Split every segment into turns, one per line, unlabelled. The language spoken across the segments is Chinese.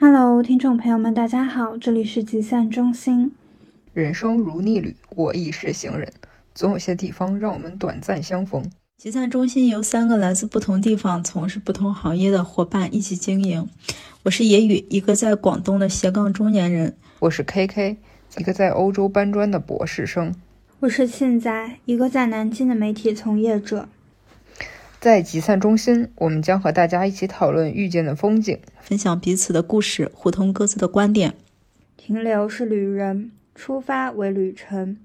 Hello，听众朋友们，大家好，这里是集散中心。
人生如逆旅，我亦是行人，总有些地方让我们短暂相逢。
集散中心由三个来自不同地方、从事不同行业的伙伴一起经营。我是野雨，一个在广东的斜杠中年人；
我是 KK，一个在欧洲搬砖的博士生；
我是庆仔，一个在南京的媒体从业者。
在集散中心，我们将和大家一起讨论遇见的风景，
分享彼此的故事，互通各自的观点。
停留是旅人，出发为旅程。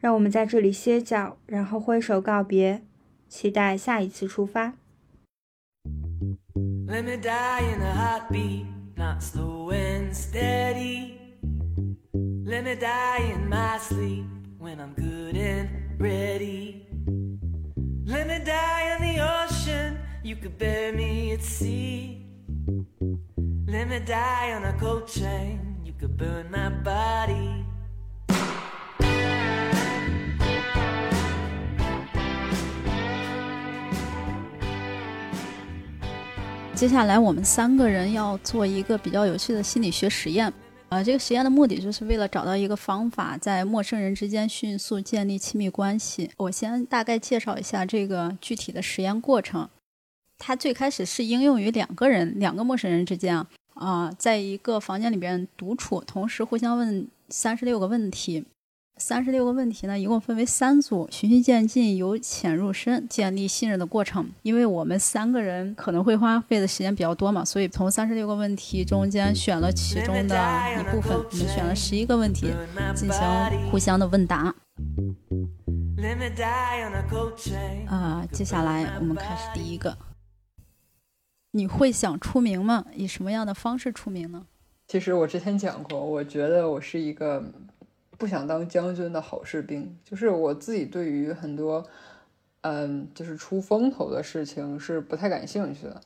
让我们在这里歇脚，然后挥手告别，期待下一次出发。Let me die in Let me die in the ocean, you could bury me at sea. Let me die on a cold train, you could burn my body. 接下来，我们三个人要做一个比较有趣的心理学实验。呃，这个实验的目的就是为了找到一个方法，在陌生人之间迅速建立亲密关系。我先大概介绍一下这个具体的实验过程。它最开始是应用于两个人、两个陌生人之间啊，啊，在一个房间里边独处，同时互相问三十六个问题。三十六个问题呢，一共分为三组，循序渐进，由浅入深，建立信任的过程。因为我们三个人可能会花费的时间比较多嘛，所以从三十六个问题中间选了其中的一部分，我们选了十一个问题进行互相的问答。啊，接下来我们开始第一个。你会想出名吗？以什么样的方式出名呢？
其实我之前讲过，我觉得我是一个。不想当将军的好士兵，就是我自己对于很多，嗯，就是出风头的事情是不太感兴趣的。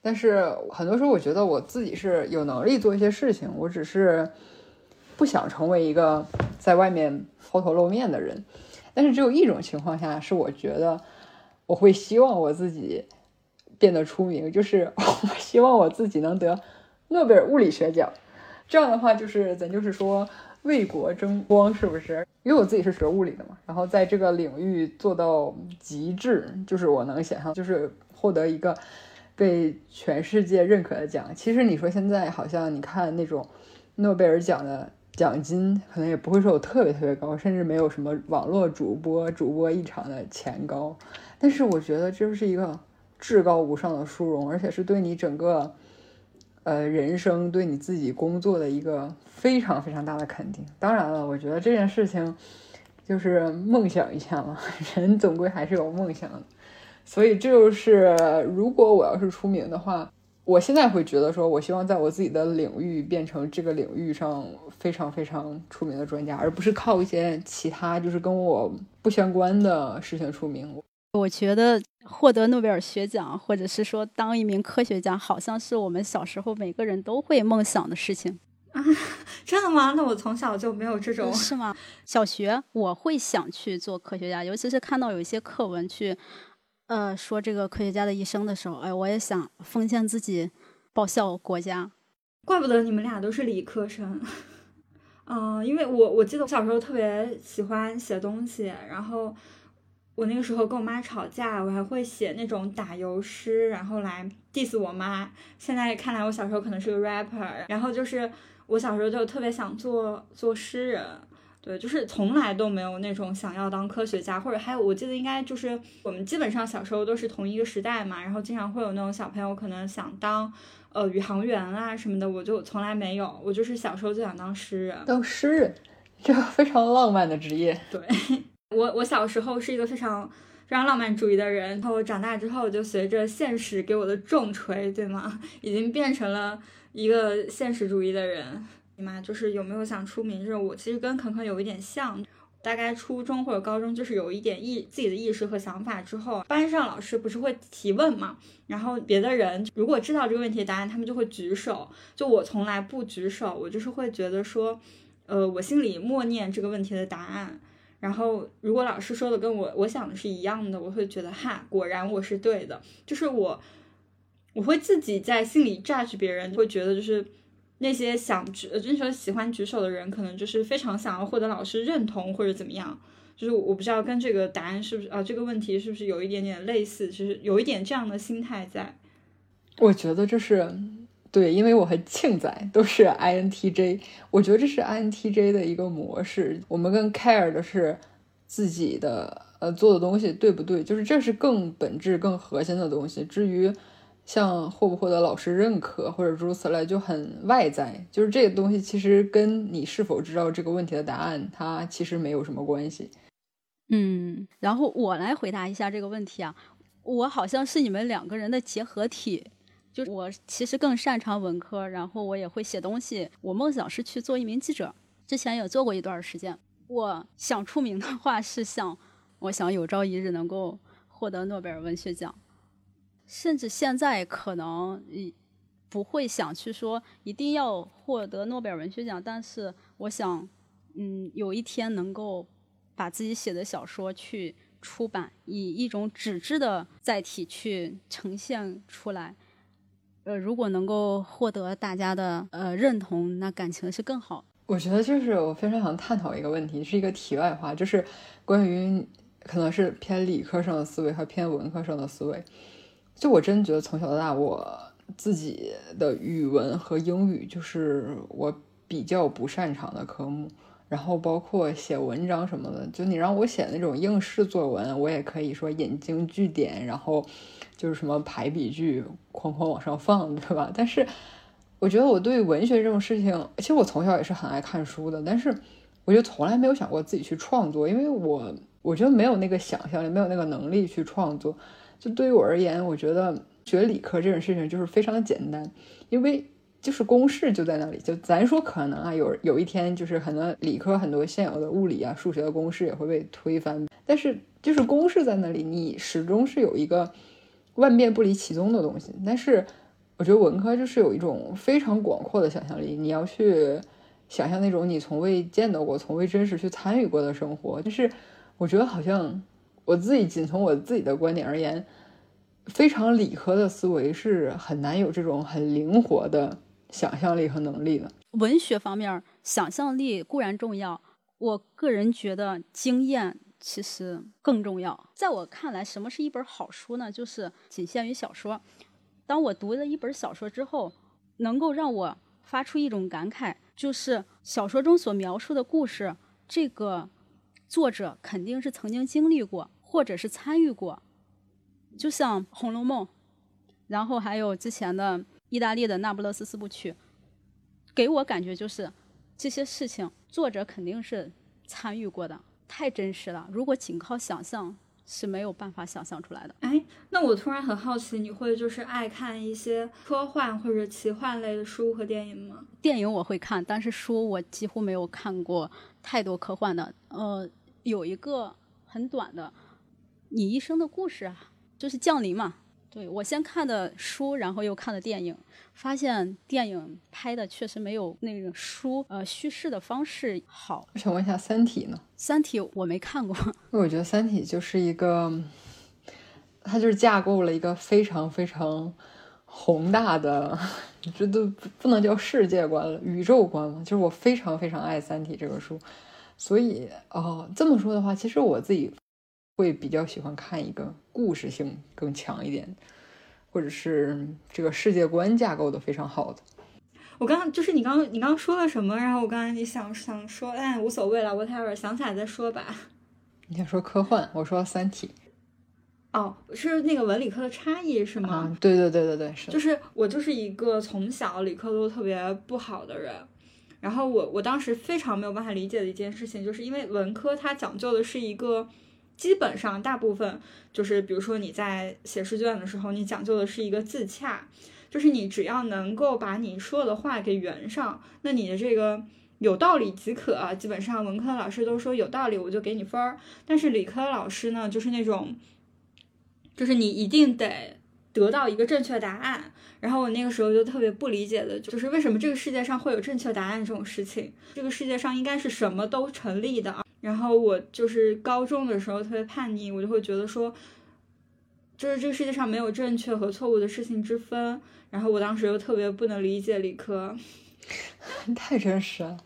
但是很多时候，我觉得我自己是有能力做一些事情，我只是不想成为一个在外面抛头露面的人。但是只有一种情况下，是我觉得我会希望我自己变得出名，就是 我希望我自己能得诺贝尔物理学奖。这样的话，就是咱就是说。为国争光是不是？因为我自己是学物理的嘛，然后在这个领域做到极致，就是我能想象，就是获得一个被全世界认可的奖。其实你说现在好像你看那种诺贝尔奖的奖金，可能也不会说有特别特别高，甚至没有什么网络主播主播一场的钱高。但是我觉得这是一个至高无上的殊荣，而且是对你整个。呃，人生对你自己工作的一个非常非常大的肯定。当然了，我觉得这件事情就是梦想一下嘛，人总归还是有梦想的。所以这就是，如果我要是出名的话，我现在会觉得说，我希望在我自己的领域变成这个领域上非常非常出名的专家，而不是靠一些其他就是跟我不相关的事情出名。
我觉得获得诺贝尔学奖，或者是说当一名科学家，好像是我们小时候每个人都会梦想的事情
啊！真的吗？那我从小就没有这种
是吗？小学我会想去做科学家，尤其是看到有一些课文去呃说这个科学家的一生的时候，哎，我也想奉献自己报效国家。
怪不得你们俩都是理科生，嗯，因为我我记得我小时候特别喜欢写东西，然后。我那个时候跟我妈吵架，我还会写那种打油诗，然后来 diss 我妈。现在看来，我小时候可能是个 rapper。然后就是我小时候就特别想做做诗人，对，就是从来都没有那种想要当科学家，或者还有我记得应该就是我们基本上小时候都是同一个时代嘛，然后经常会有那种小朋友可能想当呃宇航员啊什么的，我就从来没有，我就是小时候就想当诗人，
当诗人，这个非常浪漫的职业，
对。我我小时候是一个非常非常浪漫主义的人，然后长大之后就随着现实给我的重锤，对吗？已经变成了一个现实主义的人。你妈就是有没有想出名？就是我其实跟肯肯有一点像，大概初中或者高中就是有一点意自己的意识和想法之后，班上老师不是会提问嘛？然后别的人如果知道这个问题的答案，他们就会举手。就我从来不举手，我就是会觉得说，呃，我心里默念这个问题的答案。然后，如果老师说的跟我我想的是一样的，我会觉得哈，果然我是对的。就是我，我会自己在心里 judge 别人，会觉得就是那些想举，就是说喜欢举手的人，可能就是非常想要获得老师认同或者怎么样。就是我不知道跟这个答案是不是啊，这个问题是不是有一点点类似，就是有一点这样的心态在。
我觉得这是对，因为我和庆仔都是 INTJ，我觉得这是 INTJ 的一个模式。我们更 care 的是自己的呃做的东西对不对，就是这是更本质、更核心的东西。至于像获不获得老师认可或者诸如此类，就很外在，就是这个东西其实跟你是否知道这个问题的答案，它其实没有什么关系。
嗯，然后我来回答一下这个问题啊，我好像是你们两个人的结合体，就我其实更擅长文科，然后我也会写东西，我梦想是去做一名记者，之前也做过一段时间。我想出名的话是想，我想有朝一日能够获得诺贝尔文学奖，甚至现在可能不会想去说一定要获得诺贝尔文学奖，但是我想，嗯，有一天能够。把自己写的小说去出版，以一种纸质的载体去呈现出来。呃，如果能够获得大家的呃认同，那感情是更好。
我觉得就是我非常想探讨一个问题，是一个题外话，就是关于可能是偏理科生的思维和偏文科生的思维。就我真觉得从小到大，我自己的语文和英语就是我比较不擅长的科目。然后包括写文章什么的，就你让我写那种应试作文，我也可以说引经据典，然后就是什么排比句，哐哐往上放，对吧？但是我觉得我对文学这种事情，其实我从小也是很爱看书的，但是我就从来没有想过自己去创作，因为我我觉得没有那个想象力，没有那个能力去创作。就对于我而言，我觉得学理科这种事情就是非常的简单，因为。就是公式就在那里，就咱说可能啊，有有一天就是很多理科很多现有的物理啊、数学的公式也会被推翻，但是就是公式在那里，你始终是有一个万变不离其宗的东西。但是我觉得文科就是有一种非常广阔的想象力，你要去想象那种你从未见到过、从未真实去参与过的生活。就是我觉得好像我自己仅从我自己的观点而言，非常理科的思维是很难有这种很灵活的。想象力和能力的
文学方面，想象力固然重要，我个人觉得经验其实更重要。在我看来，什么是一本好书呢？就是仅限于小说。当我读了一本小说之后，能够让我发出一种感慨，就是小说中所描述的故事，这个作者肯定是曾经经历过，或者是参与过。就像《红楼梦》，然后还有之前的。意大利的那不勒斯四部曲，给我感觉就是这些事情作者肯定是参与过的，太真实了。如果仅靠想象是没有办法想象出来的。
哎，那我突然很好奇，你会就是爱看一些科幻或者奇幻类的书和电影吗？
电影我会看，但是书我几乎没有看过太多科幻的。呃，有一个很短的《你一生的故事》啊，就是降临嘛。对我先看的书，然后又看的电影，发现电影拍的确实没有那个书呃叙事的方式好。
我想问一下，《三体》呢？
《三体》我没看过。
因为我觉得《三体》就是一个，它就是架构了一个非常非常宏大的，这都不能叫世界观了，宇宙观嘛。就是我非常非常爱《三体》这个书，所以哦，这么说的话，其实我自己。会比较喜欢看一个故事性更强一点，或者是这个世界观架构的非常好的。
我刚刚就是你刚刚你刚刚说了什么？然后我刚才你想想说，哎，无所谓了，whatever，想起来再说吧。
你想说科幻，我说《三体》。
哦，是那个文理科的差异是吗？
啊，对对对对对，是。
就是我就是一个从小理科都特别不好的人，然后我我当时非常没有办法理解的一件事情，就是因为文科它讲究的是一个。基本上大部分就是，比如说你在写试卷的时候，你讲究的是一个自洽，就是你只要能够把你说的话给圆上，那你的这个有道理即可。基本上文科老师都说有道理，我就给你分儿。但是理科老师呢，就是那种，就是你一定得得到一个正确答案。然后我那个时候就特别不理解的，就是为什么这个世界上会有正确答案这种事情？这个世界上应该是什么都成立的啊。然后我就是高中的时候特别叛逆，我就会觉得说，就是这个世界上没有正确和错误的事情之分。然后我当时又特别不能理解理科，
太真实了。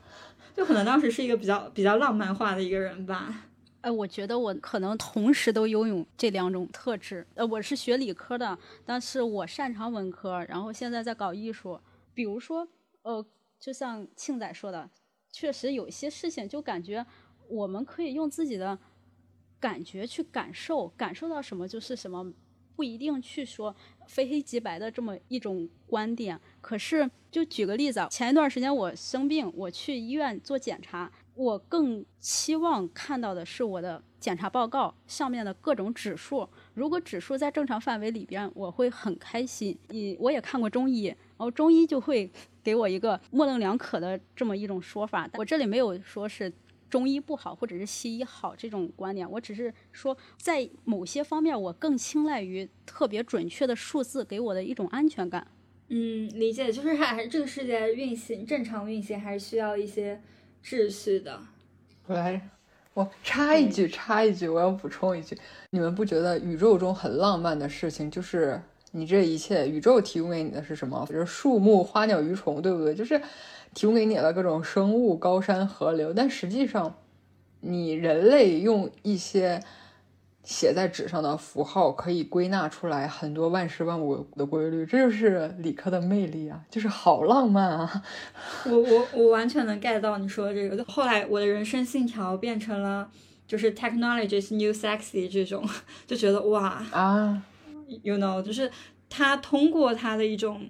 就可能当时是一个比较比较浪漫化的一个人吧。
哎，我觉得我可能同时都拥有这两种特质。呃，我是学理科的，但是我擅长文科，然后现在在搞艺术。比如说，呃，就像庆仔说的，确实有一些事情就感觉我们可以用自己的感觉去感受，感受到什么就是什么。不一定去说非黑即白的这么一种观点，可是就举个例子啊，前一段时间我生病，我去医院做检查，我更期望看到的是我的检查报告上面的各种指数，如果指数在正常范围里边，我会很开心。你我也看过中医，然后中医就会给我一个模棱两可的这么一种说法，我这里没有说是。中医不好，或者是西医好这种观点，我只是说，在某些方面，我更青睐于特别准确的数字给我的一种安全感。
嗯，理解，就是还是这个世界运行正常运行，还是需要一些秩序的。
我来，我插一句，插一句，我要补充一句，你们不觉得宇宙中很浪漫的事情，就是你这一切宇宙提供给你的是什么？就是树木、花鸟鱼虫，对不对？就是。提供给你了各种生物、高山、河流，但实际上，你人类用一些写在纸上的符号，可以归纳出来很多万事万物的规律，这就是理科的魅力啊！就是好浪漫啊！
我我我完全能 get 到你说的这个。后来我的人生信条变成了就是 technology is new sexy 这种，就觉得哇
啊
，you know，就是他通过他的一种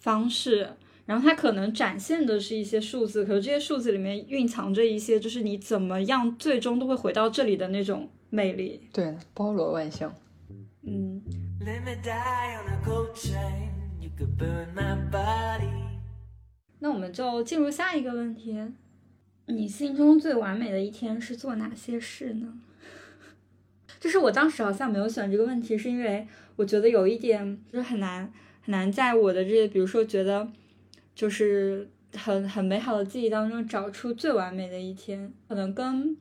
方式。然后它可能展现的是一些数字，可是这些数字里面蕴藏着一些，就是你怎么样最终都会回到这里的那种魅力。
对，包罗万象。
嗯。那我们就进入下一个问题：你心中最完美的一天是做哪些事呢？就是我当时好像没有选这个问题，是因为我觉得有一点就是很难很难在我的这些，比如说觉得。就是很很美好的记忆当中找出最完美的一天，可能跟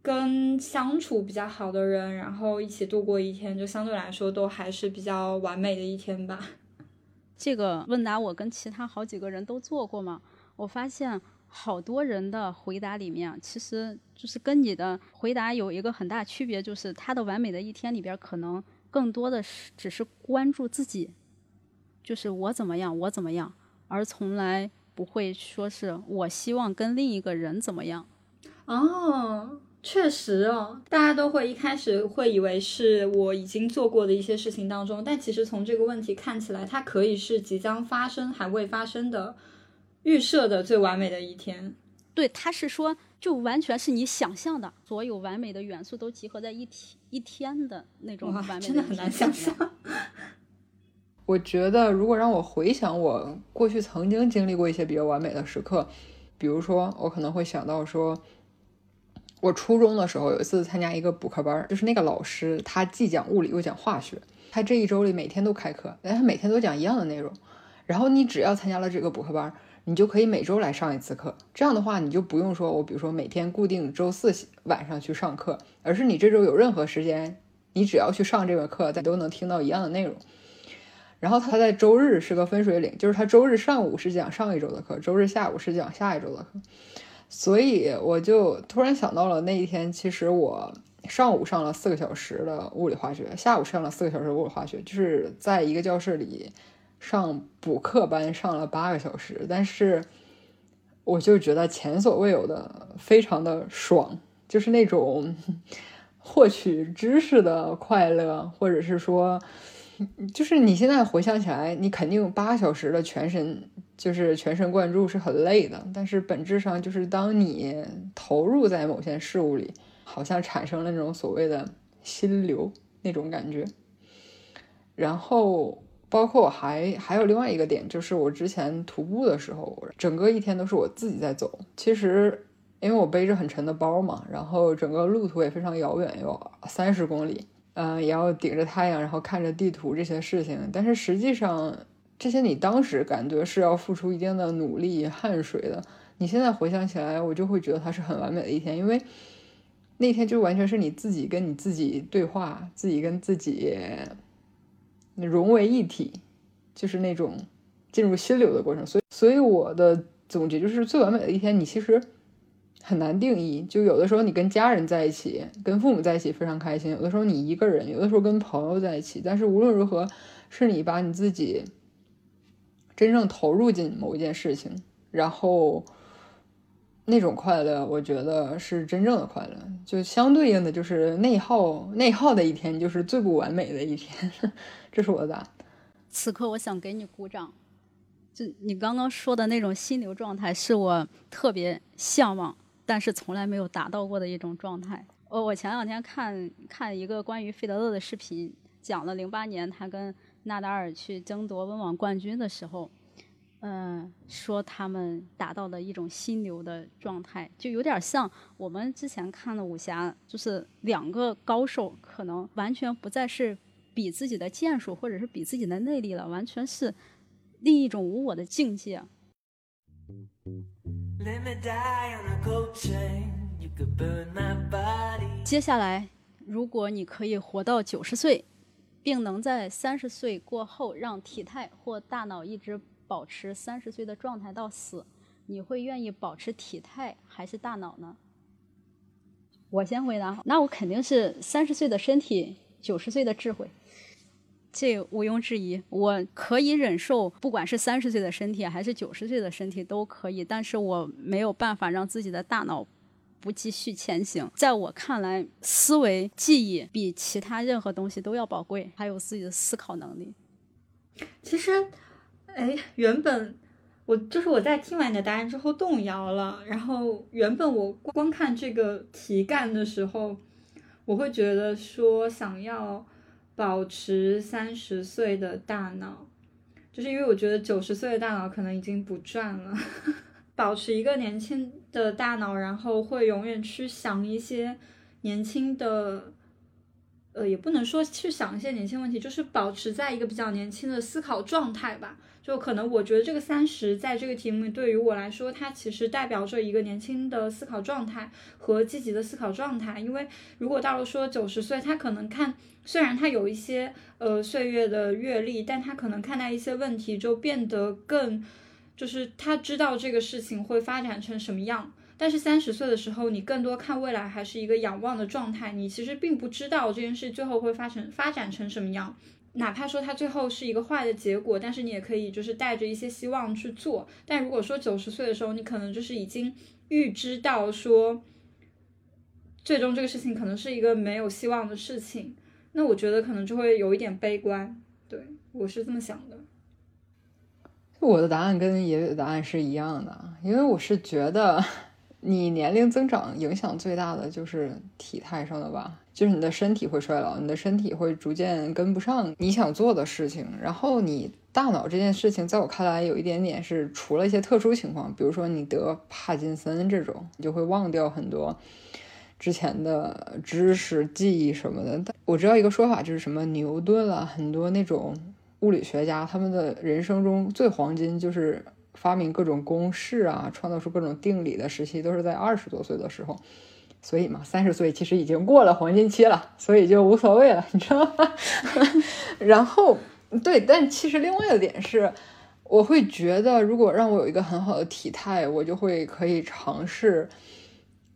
跟相处比较好的人，然后一起度过一天，就相对来说都还是比较完美的一天吧。
这个问答我跟其他好几个人都做过嘛，我发现好多人的回答里面，其实就是跟你的回答有一个很大区别，就是他的完美的一天里边，可能更多的是只是关注自己，就是我怎么样，我怎么样。而从来不会说是我希望跟另一个人怎么样，
哦，确实哦，大家都会一开始会以为是我已经做过的一些事情当中，但其实从这个问题看起来，它可以是即将发生还未发生的预设的最完美的一天。
对，他是说就完全是你想象的所有完美的元素都集合在一天一天的那种完美，
真的很难想象。
我觉得，如果让我回想我过去曾经经历过一些比较完美的时刻，比如说，我可能会想到说，我初中的时候有一次参加一个补课班，就是那个老师他既讲物理又讲化学，他这一周里每天都开课，但他每天都讲一样的内容，然后你只要参加了这个补课班，你就可以每周来上一次课，这样的话你就不用说我比如说每天固定周四晚上去上课，而是你这周有任何时间，你只要去上这门课，咱都能听到一样的内容。然后他在周日是个分水岭，就是他周日上午是讲上一周的课，周日下午是讲下一周的课。所以我就突然想到了那一天，其实我上午上了四个小时的物理化学，下午上了四个小时的物理化学，就是在一个教室里上补课班上了八个小时。但是我就觉得前所未有的非常的爽，就是那种获取知识的快乐，或者是说。就是你现在回想起来，你肯定八小时的全神，就是全神贯注是很累的。但是本质上就是当你投入在某些事物里，好像产生了那种所谓的心流那种感觉。然后包括我还还有另外一个点，就是我之前徒步的时候，整个一天都是我自己在走。其实因为我背着很沉的包嘛，然后整个路途也非常遥远，有三十公里。嗯，也要顶着太阳，然后看着地图这些事情，但是实际上，这些你当时感觉是要付出一定的努力、汗水的。你现在回想起来，我就会觉得它是很完美的一天，因为那天就完全是你自己跟你自己对话，自己跟自己融为一体，就是那种进入心流的过程。所以，所以我的总结就是最完美的一天，你其实很难定义。就有的时候你跟家人在一起，跟父母在一起非常开心；有的时候你一个人，有的时候跟朋友在一起。但是无论如何，是你把你自己真正投入进某一件事情，然后。那种快乐，我觉得是真正的快乐。就相对应的，就是内耗内耗的一天，就是最不完美的一天。这是我的答案。
此刻，我想给你鼓掌。就你刚刚说的那种心流状态，是我特别向往，但是从来没有达到过的一种状态。我我前两天看看一个关于费德勒的视频，讲了零八年他跟纳达尔去争夺温网冠军的时候。嗯，说他们达到了一种心流的状态，就有点像我们之前看的武侠，就是两个高手可能完全不再是比自己的剑术或者是比自己的内力了，完全是另一种无我的境界。接下来，如果你可以活到九十岁，并能在三十岁过后让体态或大脑一直。保持三十岁的状态到死，你会愿意保持体态还是大脑呢？我先回答，那我肯定是三十岁的身体，九十岁的智慧，这毋庸置疑。我可以忍受，不管是三十岁的身体还是九十岁的身体都可以，但是我没有办法让自己的大脑不继续前行。在我看来，思维记忆比其他任何东西都要宝贵，还有自己的思考能力。
其实。哎，原本我就是我在听完你的答案之后动摇了。然后原本我光看这个题干的时候，我会觉得说想要保持三十岁的大脑，就是因为我觉得九十岁的大脑可能已经不转了。保持一个年轻的大脑，然后会永远去想一些年轻的。呃，也不能说去想一些年轻问题，就是保持在一个比较年轻的思考状态吧。就可能我觉得这个三十在这个题目对于我来说，它其实代表着一个年轻的思考状态和积极的思考状态。因为如果到了说九十岁，他可能看，虽然他有一些呃岁月的阅历，但他可能看待一些问题就变得更，就是他知道这个事情会发展成什么样。但是三十岁的时候，你更多看未来，还是一个仰望的状态。你其实并不知道这件事最后会发成发展成什么样，哪怕说它最后是一个坏的结果，但是你也可以就是带着一些希望去做。但如果说九十岁的时候，你可能就是已经预知到说，最终这个事情可能是一个没有希望的事情，那我觉得可能就会有一点悲观。对我是这么想的。
我的答案跟爷爷的答案是一样的，因为我是觉得。你年龄增长影响最大的就是体态上的吧，就是你的身体会衰老，你的身体会逐渐跟不上你想做的事情。然后你大脑这件事情，在我看来有一点点是除了一些特殊情况，比如说你得帕金森这种，你就会忘掉很多之前的知识、记忆什么的。但我知道一个说法，就是什么牛顿了，很多那种物理学家，他们的人生中最黄金就是。发明各种公式啊，创造出各种定理的时期都是在二十多岁的时候，所以嘛，三十岁其实已经过了黄金期了，所以就无所谓了，你知道吗？然后，对，但其实另外的点是，我会觉得，如果让我有一个很好的体态，我就会可以尝试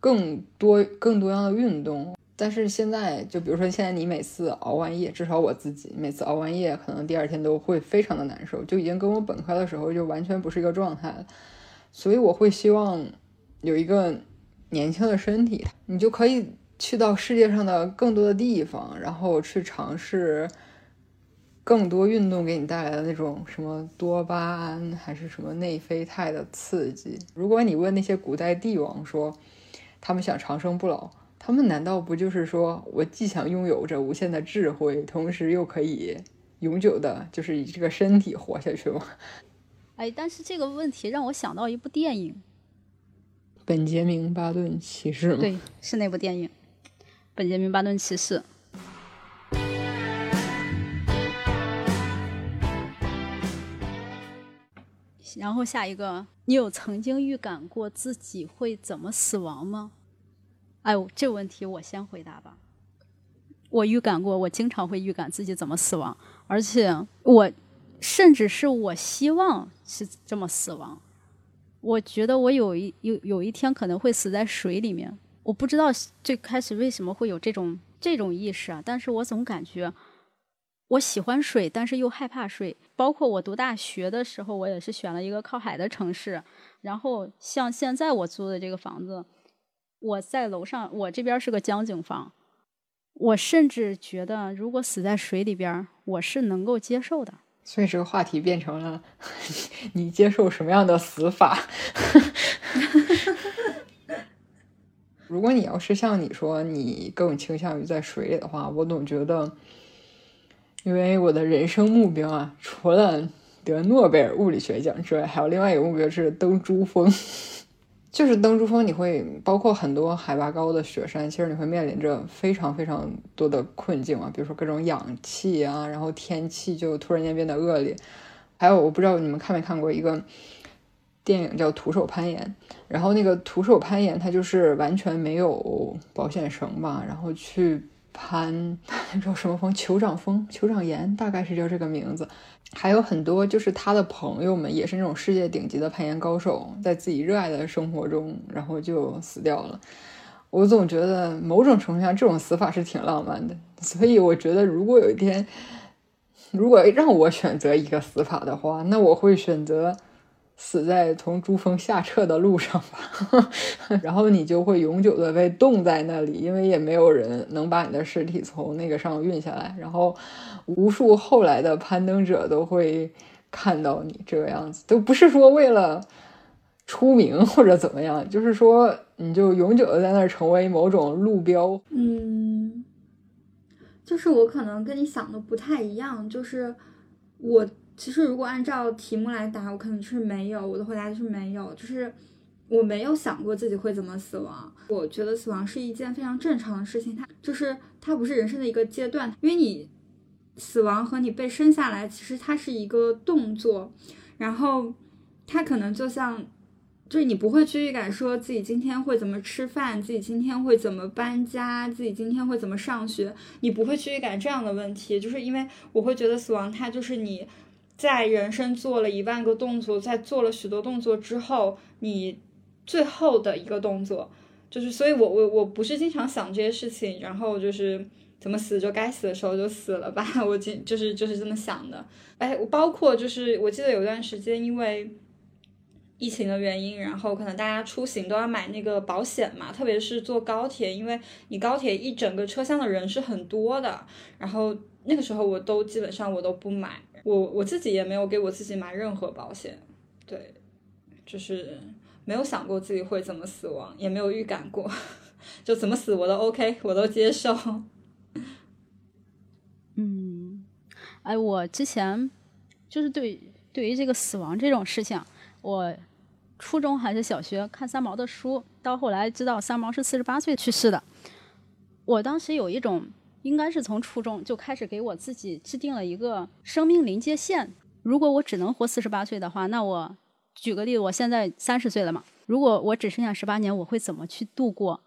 更多、更多样的运动。但是现在，就比如说现在你每次熬完夜，至少我自己每次熬完夜，可能第二天都会非常的难受，就已经跟我本科的时候就完全不是一个状态了。所以我会希望有一个年轻的身体，你就可以去到世界上的更多的地方，然后去尝试更多运动给你带来的那种什么多巴胺还是什么内啡肽的刺激。如果你问那些古代帝王说，他们想长生不老。他们难道不就是说我既想拥有着无限的智慧，同时又可以永久的，就是以这个身体活下去吗？
哎，但是这个问题让我想到一部电影，《
本杰明·巴顿骑士》吗？
对，是那部电影《本杰明·巴顿骑士》。然后下一个，你有曾经预感过自己会怎么死亡吗？哎，这问题我先回答吧。我预感过，我经常会预感自己怎么死亡，而且我甚至是我希望是这么死亡。我觉得我有一有有一天可能会死在水里面。我不知道最开始为什么会有这种这种意识啊，但是我总感觉我喜欢水，但是又害怕水。包括我读大学的时候，我也是选了一个靠海的城市。然后像现在我租的这个房子，我在楼上，我这边是个江景房。我甚至觉得，如果死在水里边，我是能够接受的。
所以这个话题变成了 你接受什么样的死法？如果你要是像你说你更倾向于在水里的话，我总觉得，因为我的人生目标啊，除了得诺贝尔物理学奖之外，还有另外一个目标是登珠峰。就是登珠峰，你会包括很多海拔高的雪山，其实你会面临着非常非常多的困境啊，比如说各种氧气啊，然后天气就突然间变得恶劣。还有，我不知道你们看没看过一个电影叫《徒手攀岩》，然后那个徒手攀岩，它就是完全没有保险绳吧，然后去攀叫 什么峰？酋长峰、酋长岩，大概是叫这个名字。还有很多就是他的朋友们，也是那种世界顶级的攀岩高手，在自己热爱的生活中，然后就死掉了。我总觉得某种程度上，这种死法是挺浪漫的。所以我觉得，如果有一天，如果让我选择一个死法的话，那我会选择。死在从珠峰下撤的路上吧，然后你就会永久的被冻在那里，因为也没有人能把你的尸体从那个上运下来。然后，无数后来的攀登者都会看到你这个样子，都不是说为了出名或者怎么样，就是说你就永久的在那儿成为某种路标。
嗯，就是我可能跟你想的不太一样，就是我。其实，如果按照题目来答，我可能是没有。我的回答就是没有，就是我没有想过自己会怎么死亡。我觉得死亡是一件非常正常的事情，它就是它不是人生的一个阶段，因为你死亡和你被生下来，其实它是一个动作，然后它可能就像。就是你不会去预感说自己今天会怎么吃饭，自己今天会怎么搬家，自己今天会怎么上学，你不会去预感这样的问题，就是因为我会觉得死亡它就是你。在人生做了一万个动作，在做了许多动作之后，你最后的一个动作，就是，所以我我我不是经常想这些事情，然后就是怎么死就该死的时候就死了吧，我经就是就是这么想的。哎，我包括就是我记得有段时间因为疫情的原因，然后可能大家出行都要买那个保险嘛，特别是坐高铁，因为你高铁一整个车厢的人是很多的，然后那个时候我都基本上我都不买。我我自己也没有给我自己买任何保险，对，就是没有想过自己会怎么死亡，也没有预感过，就怎么死我都 OK，我都接受。
嗯，哎，我之前就是对对于这个死亡这种事情，我初中还是小学看三毛的书，到后来知道三毛是四十八岁去世的，我当时有一种。应该是从初中就开始给我自己制定了一个生命临界线。如果我只能活四十八岁的话，那我举个例子，我现在三十岁了嘛。如果我只剩下十八年，我会怎么去度过？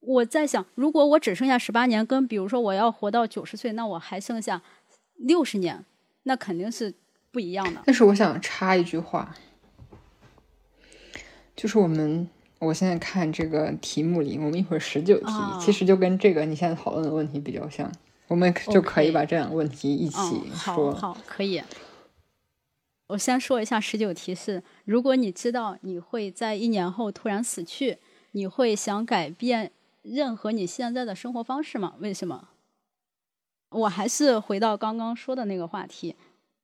我在想，如果我只剩下十八年，跟比如说我要活到九十岁，那我还剩下六十年，那肯定是不一样的。
但是我想插一句话，就是我们。我现在看这个题目里，我们一会儿十九题，其实就跟这个你现在讨论的问题比较像，我们就可以把这两个问题一起说。
好，可以。我先说一下十九题是：如果你知道你会在一年后突然死去，你会想改变任何你现在的生活方式吗？为什么？我还是回到刚刚说的那个话题。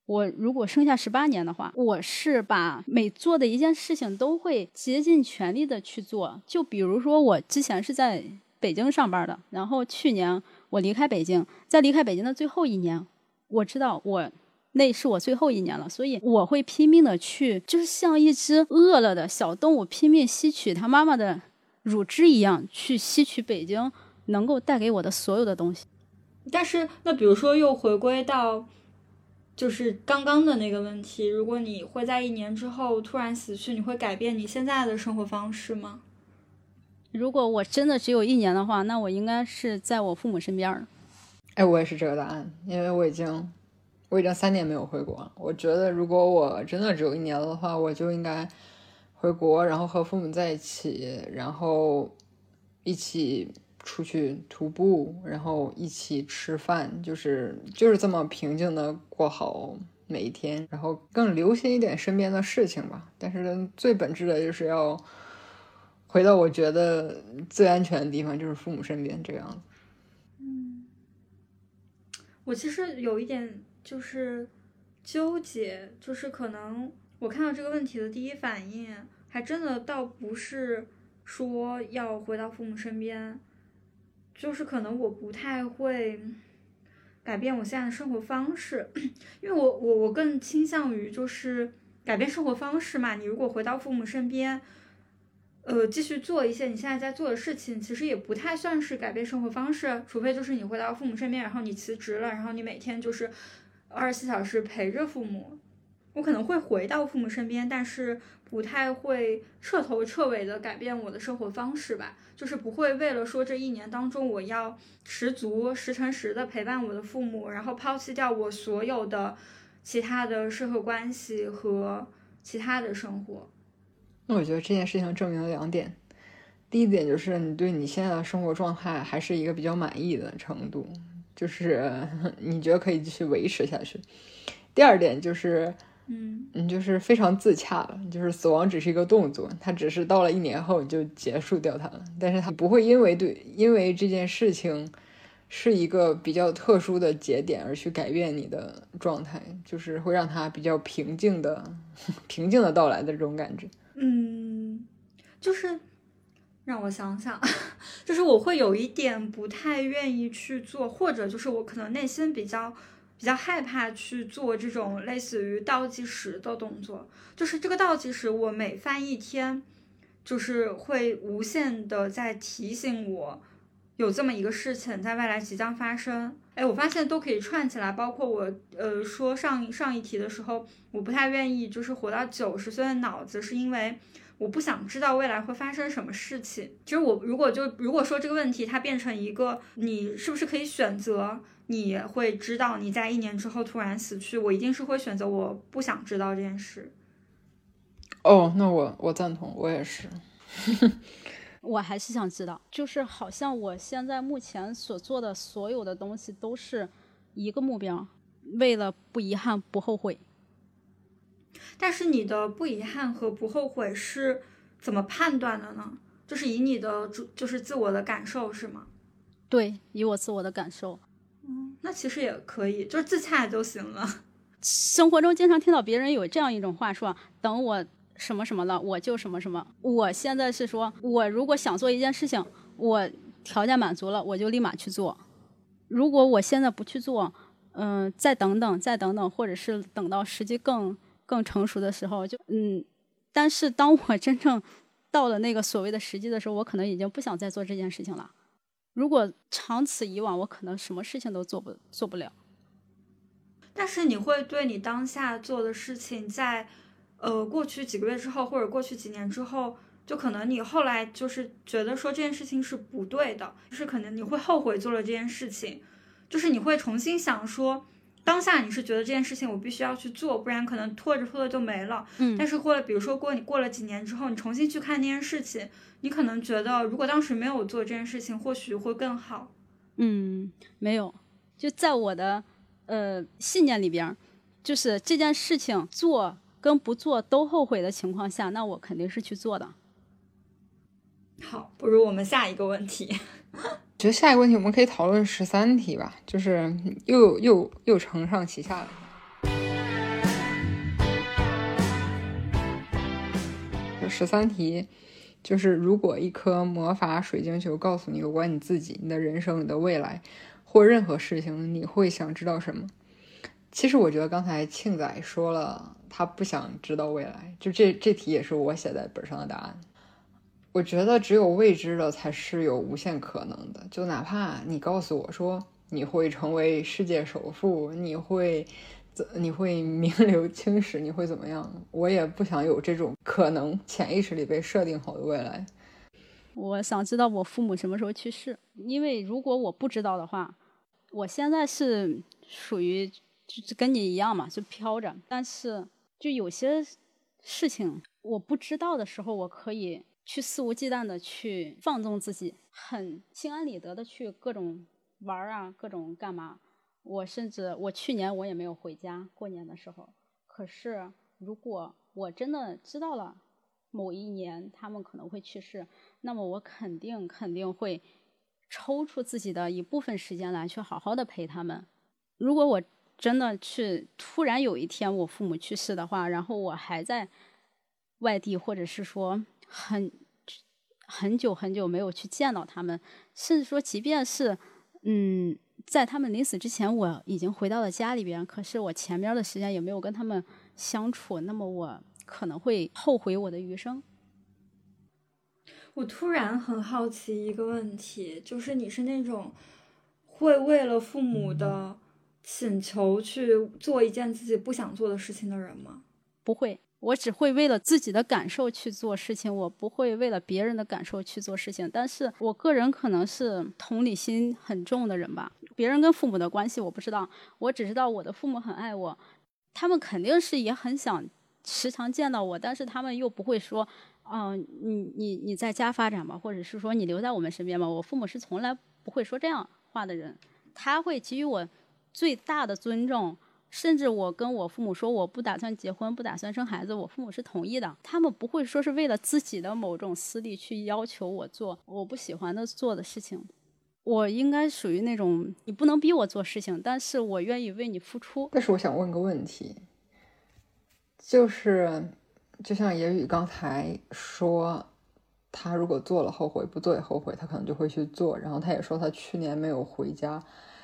我如果剩下十八年的话，我是把每做的一件事情都会竭尽全力的去做。就比如说，我之前是在北京上班的，然后去年我离开北京，在离开北京的最后一年，我知道我那是我最后一年了，所以我会拼命的去，就是像一只饿了的小动物拼命吸取它妈妈的乳汁一样，去吸取北京能够带给我的所有的东西。
但是，那比如说又回归到。就是刚刚的那个问题，如果你会在一年之后突然死去，你会改变你现在的生活方式吗？
如果我真的只有一年的话，那我应该是在我父母身边儿。
哎，我也是这个答案，因为我已经我已经三年没有回国了。我觉得如果我真的只有一年的话，我就应该回国，然后和父母在一起，然后一起出去徒步，然后一起吃饭，就是就是这么平静的过好每一天，然后更留心一点身边的事情吧。但是最本质的就是要回到我觉得最安全的地方，就是父母身边这个样子。
嗯我其实有一点就是纠结，就是可能我看到这个问题的第一反应，还真的倒不是说要回到父母身边，就是可能我不太会改变我现在的生活方式，因为我我我更倾向于就是改变生活方式嘛。你如果回到父母身边。呃，继续做一些你现在在做的事情，其实也不太算是改变生活方式，除非就是你回到父母身边，然后你辞职了，然后你每天就是二十四小时陪着父母。我可能会回到父母身边，但是不太会彻头彻尾的改变我的生活方式吧，就是不会为了说这一年当中我要十足十乘十的陪伴我的父母，然后抛弃掉我所有的其他的社会关系和其他的生活。
那我觉得这件事情证明了两点，第一点就是你对你现在的生活状态还是一个比较满意的程度，就是 你觉得可以继续维持下去。第二点就是，
嗯，
你就是非常自洽了，就是死亡只是一个动作，它只是到了一年后就结束掉它了，但是它不会因为对因为这件事情是一个比较特殊的节点而去改变你的状态，就是会让它比较平静的 平静的到来的这种感觉。
嗯，就是让我想想，就是我会有一点不太愿意去做，或者就是我可能内心比较比较害怕去做这种类似于倒计时的动作。就是这个倒计时，我每翻一天，就是会无限的在提醒我有这么一个事情在未来即将发生。哎，我发现都可以串起来，包括我，呃，说上上一题的时候，我不太愿意就是活到九十岁的脑子，是因为我不想知道未来会发生什么事情。其实我如果就如果说这个问题它变成一个，你是不是可以选择，你会知道你在一年之后突然死去，我一定是会选择我不想知道这件事。
哦，那我我赞同，我也是。
我还是想知道，就是好像我现在目前所做的所有的东西都是一个目标，为了不遗憾、不后悔。
但是你的不遗憾和不后悔是怎么判断的呢？就是以你的主，就是自我的感受是吗？
对，以我自我的感受。
嗯，那其实也可以，就是自洽就行了。
生活中经常听到别人有这样一种话说：“等我。”什么什么了，我就什么什么。我现在是说，我如果想做一件事情，我条件满足了，我就立马去做。如果我现在不去做，嗯，再等等，再等等，或者是等到时机更更成熟的时候，就嗯。但是当我真正到了那个所谓的时机的时候，我可能已经不想再做这件事情了。如果长此以往，我可能什么事情都做不做不了。
但是你会对你当下做的事情在。呃，过去几个月之后，或者过去几年之后，就可能你后来就是觉得说这件事情是不对的，就是可能你会后悔做了这件事情，就是你会重新想说，当下你是觉得这件事情我必须要去做，不然可能拖着拖着就没了。
嗯。
但是过了，比如说过你过了几年之后，你重新去看那件事情，你可能觉得如果当时没有做这件事情，或许会更好。
嗯，没有，就在我的呃信念里边，就是这件事情做。跟不做都后悔的情况下，那我肯定是去做的。
好，不如我们下一个问题。
觉得下一个问题我们可以讨论十三题吧，就是又又又承上启下了。十三题就是，如果一颗魔法水晶球告诉你有关你自己、你的人生、你的未来或任何事情，你会想知道什么？其实我觉得刚才庆仔说了。他不想知道未来，就这这题也是我写在本上的答案。我觉得只有未知的才是有无限可能的。就哪怕你告诉我说你会成为世界首富，你会怎你会名留青史，你会怎么样？我也不想有这种可能，潜意识里被设定好的未来。
我想知道我父母什么时候去世，因为如果我不知道的话，我现在是属于就跟你一样嘛，就飘着。但是就有些事情我不知道的时候，我可以去肆无忌惮的去放纵自己，很心安理得的去各种玩啊，各种干嘛。我甚至我去年我也没有回家过年的时候。可是如果我真的知道了某一年他们可能会去世，那么我肯定肯定会抽出自己的一部分时间来去好好的陪他们。如果我真的去突然有一天我父母去世的话，然后我还在外地，或者是说很很久很久没有去见到他们，甚至说即便是嗯，在他们临死之前我已经回到了家里边，可是我前面的时间也没有跟他们相处，那么我可能会后悔我的余生。
我突然很好奇一个问题，就是你是那种会为了父母的。请求去做一件自己不想做的事情的人吗？
不会，我只会为了自己的感受去做事情，我不会为了别人的感受去做事情。但是我个人可能是同理心很重的人吧。别人跟父母的关系我不知道，我只知道我的父母很爱我，他们肯定是也很想时常见到我，但是他们又不会说，嗯，你你你在家发展吧，或者是说你留在我们身边吧。我父母是从来不会说这样话的人，他会给予我。最大的尊重，甚至我跟我父母说我不打算结婚，不打算生孩子，我父母是同意的。他们不会说是为了自己的某种私利去要求我做我不喜欢的做的事情。我应该属于那种你不能逼我做事情，但是我愿意为你付出。
但是我想问个问题，就是就像言语刚才说，他如果做了后悔，不做也后悔，他可能就会去做。然后他也说他去年没有回家。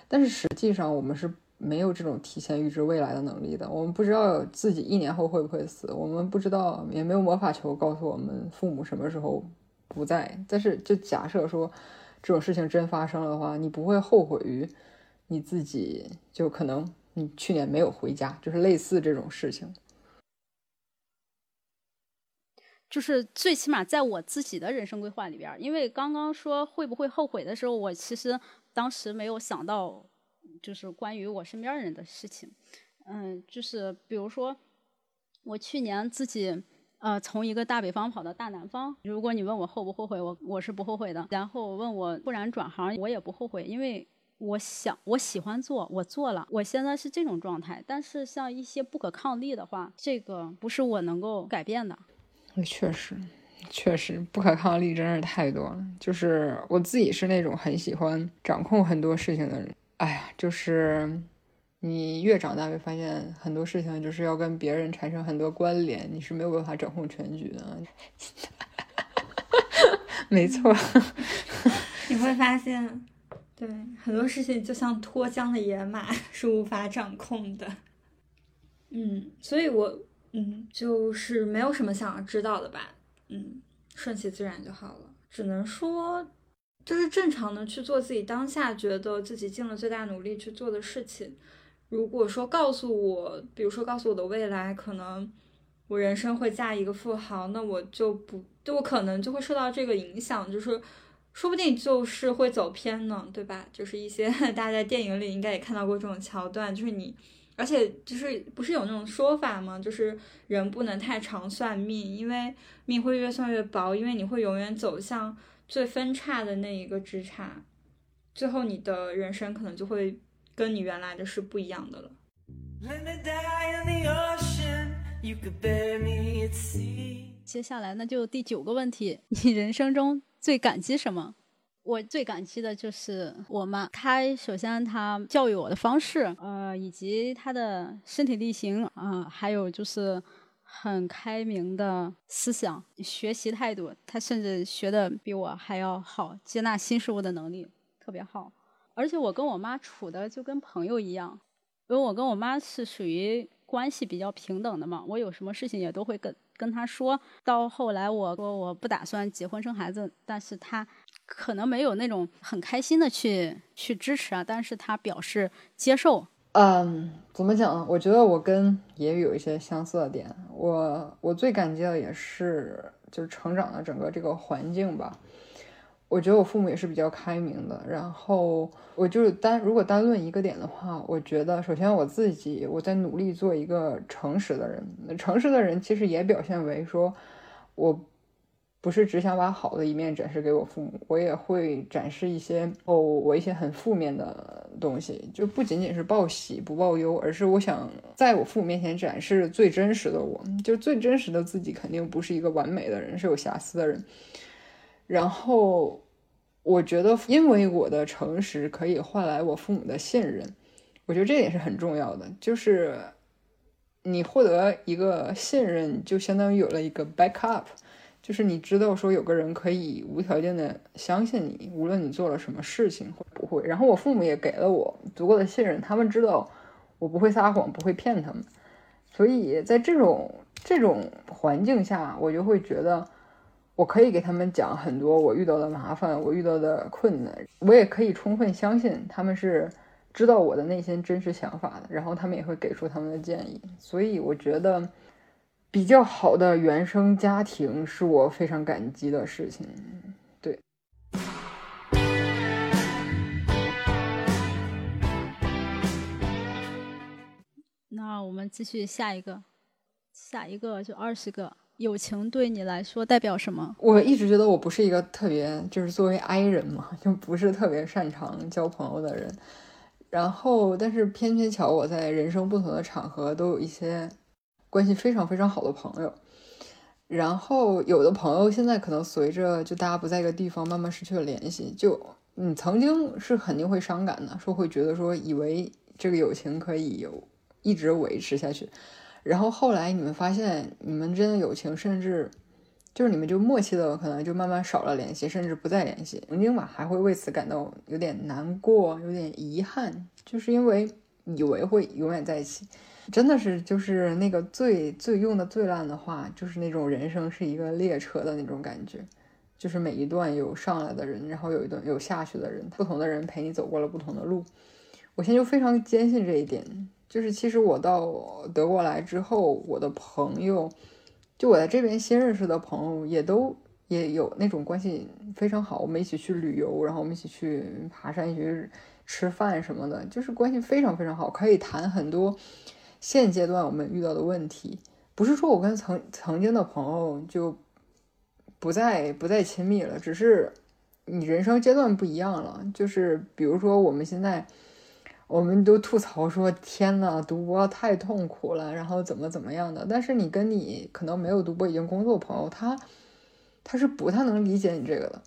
但是实际上，我们是没有这种提前预知未来的能力的。我们不知道自己一年后会不会死，我们不知道，也没有魔法球告诉我们父母什么时候不在。但是，就假设说这种事情真发生了的话，你不会后悔于你自己，就可能你去年没有回家，就是类似这种事情。
就是最起码在我自己的人生规划里边，因为刚刚说会不会后悔的时候，我其实。当时没有想到，就是关于我身边人的事情，嗯，就是比如说，我去年自己呃从一个大北方跑到大南方，如果你问我后不后悔，我我是不后悔的。然后问我不然转行，我也不后悔，因为我想我喜欢做，我做了，我现在是这种状态。但是像一些不可抗力的话，这个不是我能够改变的。
确实。确实不可抗力真是太多了，就是我自己是那种很喜欢掌控很多事情的人。哎呀，就是你越长大越发现很多事情就是要跟别人产生很多关联，你是没有办法掌控全局的。没错，
你会发现，对很多事情就像脱缰的野马 是无法掌控的。嗯，所以我嗯就是没有什么想要知道的吧。嗯，顺其自然就好了。只能说，就是正常的去做自己当下觉得自己尽了最大努力去做的事情。如果说告诉我，比如说告诉我的未来，可能我人生会嫁一个富豪，那我就不，就我可能就会受到这个影响，就是说不定就是会走偏呢，对吧？就是一些 大家在电影里应该也看到过这种桥段，就是你。而且就是不是有那种说法吗？就是人不能太常算命，因为命会越算越薄，因为你会永远走向最分叉的那一个枝杈，最后你的人生可能就会跟你原来的是不一样的了。
接下来那就第九个问题，你人生中最感激什么？我最感激的就是我妈，她首先她教育我的方式，呃，以及她的身体力行，啊，还有就是很开明的思想、学习态度，她甚至学的比我还要好，接纳新事物的能力特别好。而且我跟我妈处的就跟朋友一样，因为我跟我妈是属于关系比较平等的嘛，我有什么事情也都会跟跟她说。到后来我说我不打算结婚生孩子，但是她。可能没有那种很开心的去去支持啊，但是她表示接受。
嗯，怎么讲呢？我觉得我跟也有一些相似的点。我我最感激的也是就是成长的整个这个环境吧。我觉得我父母也是比较开明的。然后我就是单如果单论一个点的话，我觉得首先我自己我在努力做一个诚实的人。诚实的人其实也表现为说，我。不是只想把好的一面展示给我父母，我也会展示一些哦，我一些很负面的东西，就不仅仅是报喜不报忧，而是我想在我父母面前展示最真实的我，就最真实的自己，肯定不是一个完美的人，是有瑕疵的人。然后我觉得，因为我的诚实可以换来我父母的信任，我觉得这也是很重要的，就是你获得一个信任，就相当于有了一个 backup。就是你知道说有个人可以无条件的相信你，无论你做了什么事情会不会。然后我父母也给了我足够的信任，他们知道我不会撒谎，不会骗他们。所以在这种这种环境下，我就会觉得我可以给他们讲很多我遇到的麻烦，我遇到的困难，我也可以充分相信他们是知道我的内心真实想法的，然后他们也会给出他们的建议。所以我觉得。比较好的原生家庭是我非常感激的事情，对。
那我们继续下一个，下一个就二十个。友情对你来说代表什么？
我一直觉得我不是一个特别，就是作为 I 人嘛，就不是特别擅长交朋友的人。然后，但是偏偏巧，我在人生不同的场合都有一些。关系非常非常好的朋友，然后有的朋友现在可能随着就大家不在一个地方，慢慢失去了联系。就你曾经是肯定会伤感的，说会觉得说以为这个友情可以有一直维持下去，然后后来你们发现你们之间的友情甚至就是你们就默契的可能就慢慢少了联系，甚至不再联系。曾经吧还会为此感到有点难过，有点遗憾，就是因为以为会永远在一起。真的是，就是那个最最用的最烂的话，就是那种人生是一个列车的那种感觉，就是每一段有上来的人，然后有一段有下去的人，不同的人陪你走过了不同的路。我现在就非常坚信这一点，就是其实我到德国来之后，我的朋友，就我在这边新认识的朋友，也都也有那种关系非常好，我们一起去旅游，然后我们一起去爬山，一起去吃饭什么的，就是关系非常非常好，可以谈很多。现阶段我们遇到的问题，不是说我跟曾曾经的朋友就不再不再亲密了，只是你人生阶段不一样了。就是比如说我们现在，我们都吐槽说天呐，读博太痛苦了，然后怎么怎么样的。但是你跟你可能没有读博已经工作朋友，他他是不太能理解你这个的。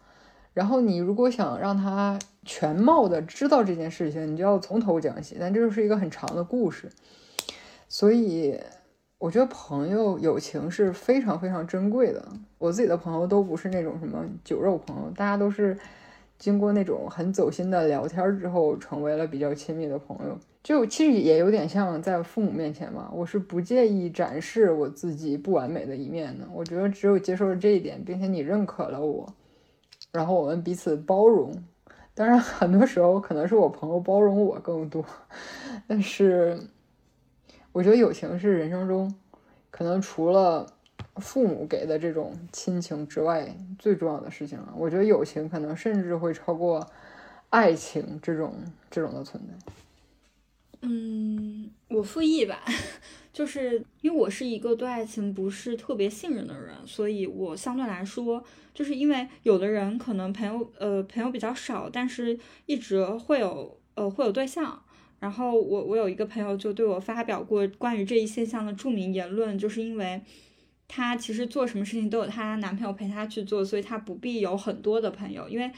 然后你如果想让他全貌的知道这件事情，你就要从头讲起，但这就是一个很长的故事。所以，我觉得朋友友情是非常非常珍贵的。我自己的朋友都不是那种什么酒肉朋友，大家都是经过那种很走心的聊天之后，成为了比较亲密的朋友。就其实也有点像在父母面前嘛，我是不介意展示我自己不完美的一面的。我觉得只有接受了这一点，并且你认可了我，然后我们彼此包容。当然，很多时候可能是我朋友包容我更多，但是。我觉得友情是人生中可能除了父母给的这种亲情之外最重要的事情了。我觉得友情可能甚至会超过爱情这种这种的存在。
嗯，我复议吧，就是因为我是一个对爱情不是特别信任的人，所以我相对来说，就是因为有的人可能朋友呃朋友比较少，但是一直会有呃会有对象。然后我我有一个朋友就对我发表过关于这一现象的著名言论，就是因为她其实做什么事情都有她男朋友陪她去做，所以她不必有很多的朋友。因为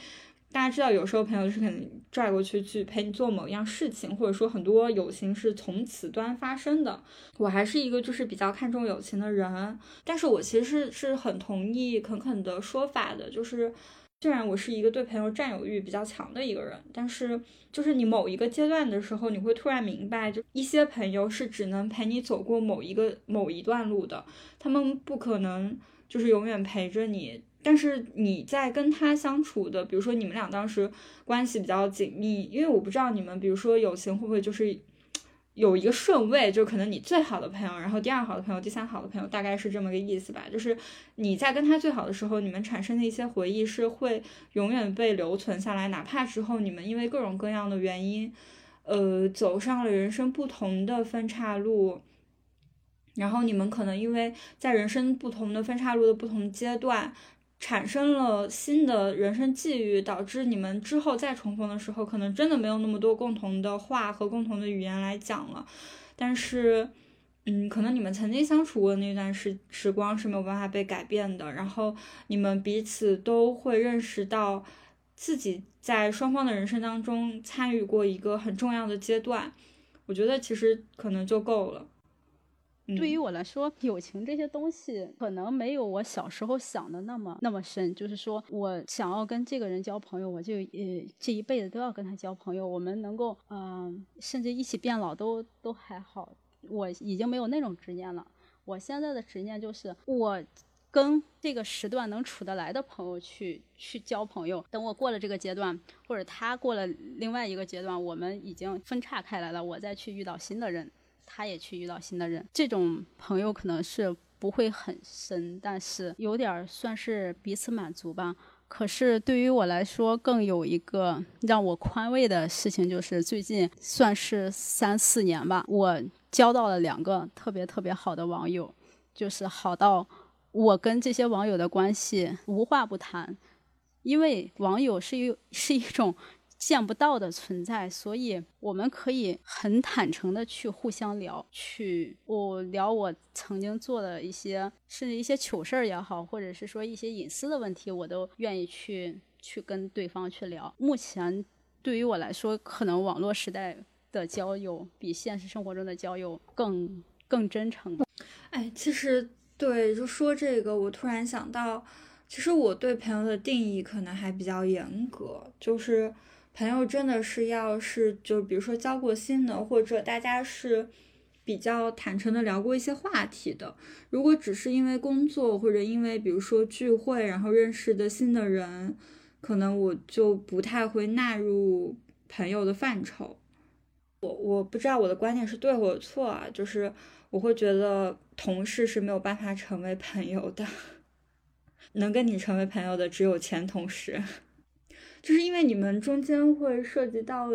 大家知道，有时候朋友是可能拽过去去陪你做某一样事情，或者说很多友情是从此端发生的。我还是一个就是比较看重友情的人，但是我其实是很同意肯肯的说法的，就是。虽然我是一个对朋友占有欲比较强的一个人，但是就是你某一个阶段的时候，你会突然明白，就一些朋友是只能陪你走过某一个某一段路的，他们不可能就是永远陪着你。但是你在跟他相处的，比如说你们俩当时关系比较紧密，因为我不知道你们，比如说友情会不会就是。有一个顺位，就可能你最好的朋友，然后第二好的朋友，第三好的朋友，大概是这么个意思吧。就是你在跟他最好的时候，你们产生的一些回忆是会永远被留存下来，哪怕之后你们因为各种各样的原因，呃，走上了人生不同的分岔路。然后你们可能因为在人生不同的分岔路的不同阶段，产生了新的人生际遇，导致你们之后再重逢的时候，可能真的没有那么多共同的话和共同的语言来讲了。但是，嗯，可能你们曾经相处过的那段时时光是没有办法被改变的。然后你们彼此都会认识到自己在双方的人生当中参与过一个很重要的阶段。我觉得其实可能就够了。
对于我来说，友情这些东西可能没有我小时候想的那么那么深。就是说我想要跟这个人交朋友，我就呃这一辈子都要跟他交朋友。我们能够嗯，甚至一起变老都都还好。我已经没有那种执念了。我现在的执念就是我跟这个时段能处得来的朋友去去交朋友。等我过了这个阶段，或者他过了另外一个阶段，我们已经分叉开来了，我再去遇到新的人。他也去遇到新的人，这种朋友可能是不会很深，但是有点算是彼此满足吧。可是对于我来说，更有一个让我宽慰的事情，就是最近算是三四年吧，我交到了两个特别特别好的网友，就是好到我跟这些网友的关系无话不谈，因为网友是一是一种。见不到的存在，所以我们可以很坦诚的去互相聊，去我聊我曾经做的一些，甚至一些糗事儿也好，或者是说一些隐私的问题，我都愿意去去跟对方去聊。目前对于我来说，可能网络时代的交友比现实生活中的交友更更真诚。
哎，其实对，就说这个，我突然想到，其实我对朋友的定义可能还比较严格，就是。朋友真的是要是就比如说交过心的，或者大家是比较坦诚的聊过一些话题的。如果只是因为工作或者因为比如说聚会然后认识的新的人，可能我就不太会纳入朋友的范畴。我我不知道我的观点是对或者错啊，就是我会觉得同事是没有办法成为朋友的，能跟你成为朋友的只有前同事。就是因为你们中间会涉及到，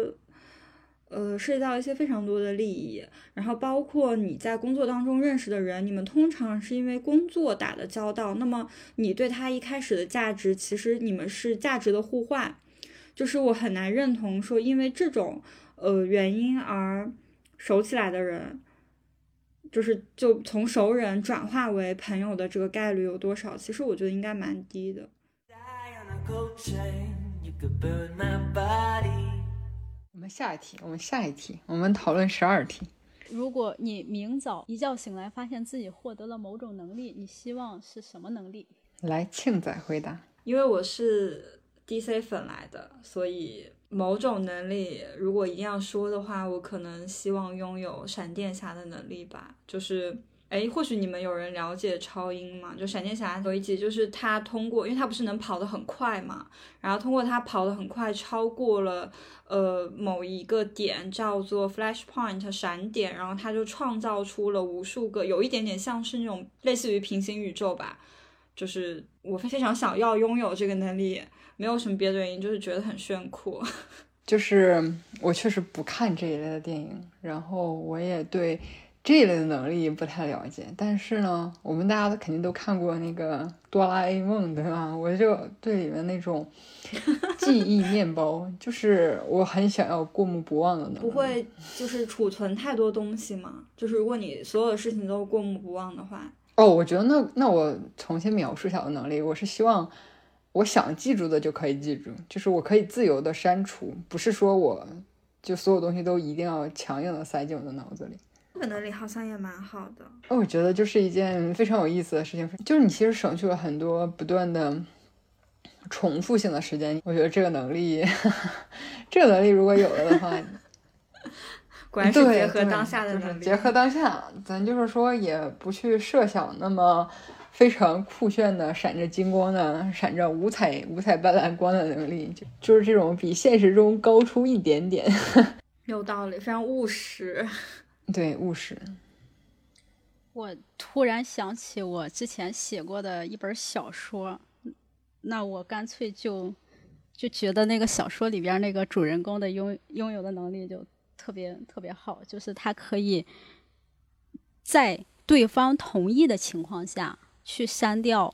呃，涉及到一些非常多的利益，然后包括你在工作当中认识的人，你们通常是因为工作打的交道，那么你对他一开始的价值，其实你们是价值的互换，就是我很难认同说因为这种呃原因而熟起来的人，就是就从熟人转化为朋友的这个概率有多少？其实我觉得应该蛮低的。
我们下一题，我们下一题，我们讨论十二题。
如果你明早一觉醒来，发现自己获得了某种能力，你希望是什么能力？
来，庆仔回答。
因为我是 DC 粉来的，所以某种能力，如果一定要说的话，我可能希望拥有闪电侠的能力吧，就是。哎，或许你们有人了解超英嘛？就闪电侠有一集，就是他通过，因为他不是能跑得很快嘛，然后通过他跑得很快，超过了呃某一个点，叫做 Flash Point 闪点，然后他就创造出了无数个，有一点点像是那种类似于平行宇宙吧。就是我非常想要拥有这个能力，没有什么别的原因，就是觉得很炫酷。
就是我确实不看这一类的电影，然后我也对。这一类的能力不太了解，但是呢，我们大家都肯定都看过那个哆啦 A 梦，对吧？我就对里面那种记忆面包，就是我很想要过目不忘的能力。
不会就是储存太多东西吗？就是如果你所有的事情都过目不忘的话，
哦，我觉得那那我重新描述一下我的能力，我是希望我想记住的就可以记住，就是我可以自由的删除，不是说我就所有东西都一定要强硬的塞进我的脑子里。
这个能力好像也蛮好的，
我觉得就是一件非常有意思的事情，就是你其实省去了很多不断的重复性的时间。我觉得这个能力，这个能力如果有了的话，
果然是结合当下的能
力。结合当下，咱就是说也不去设想那么非常酷炫的、闪着金光的、闪着五彩五彩斑斓光的能力，就就是这种比现实中高出一点点。
有道理，非常务实。
对，务实。
我突然想起我之前写过的一本小说，那我干脆就就觉得那个小说里边那个主人公的拥拥有的能力就特别特别好，就是他可以在对方同意的情况下去删掉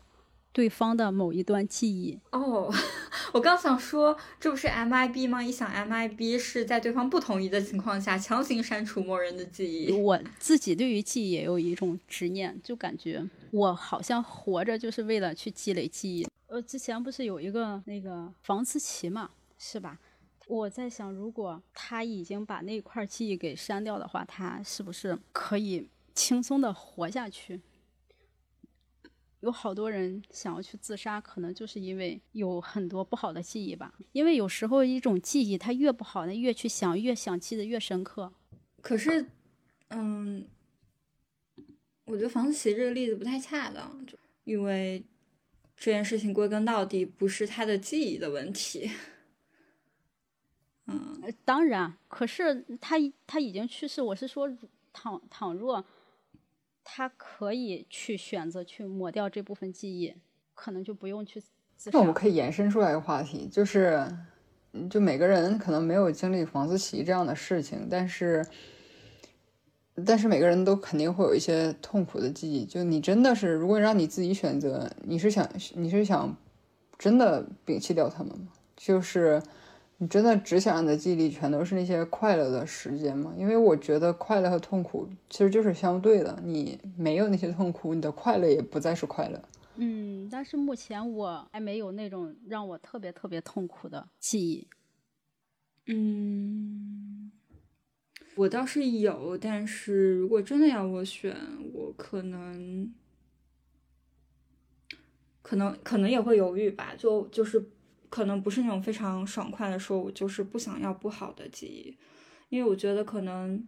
对方的某一段记忆。
哦，我刚想说，这不是 MIB 吗？一想 MIB 是在对方不同意的情况下强行删除某人的记忆。
我自己对于记忆也有一种执念，就感觉我好像活着就是为了去积累记忆。呃，之前不是有一个那个房思琪嘛，是吧？我在想，如果他已经把那块记忆给删掉的话，他是不是可以轻松的活下去？有好多人想要去自杀，可能就是因为有很多不好的记忆吧。因为有时候一种记忆，它越不好，那越去想，越想记得越深刻。
可是，嗯，我觉得房思琪这个例子不太恰当，因为这件事情归根到底不是他的记忆的问题。嗯，
当然，可是他他已经去世，我是说，倘倘若。他可以去选择去抹掉这部分记忆，可能就不用去自杀。
那我们可以延伸出来一个话题，就是，就每个人可能没有经历房思琪这样的事情，但是，但是每个人都肯定会有一些痛苦的记忆。就你真的是，如果让你自己选择，你是想你是想真的摒弃掉他们吗？就是。你真的只想让你的记忆里全都是那些快乐的时间吗？因为我觉得快乐和痛苦其实就是相对的。你没有那些痛苦，你的快乐也不再是快乐。
嗯，但是目前我还没有那种让我特别特别痛苦的记忆。
嗯，我倒是有，但是如果真的要我选，我可能，可能可能也会犹豫吧。就就是。可能不是那种非常爽快的说，我就是不想要不好的记忆，因为我觉得可能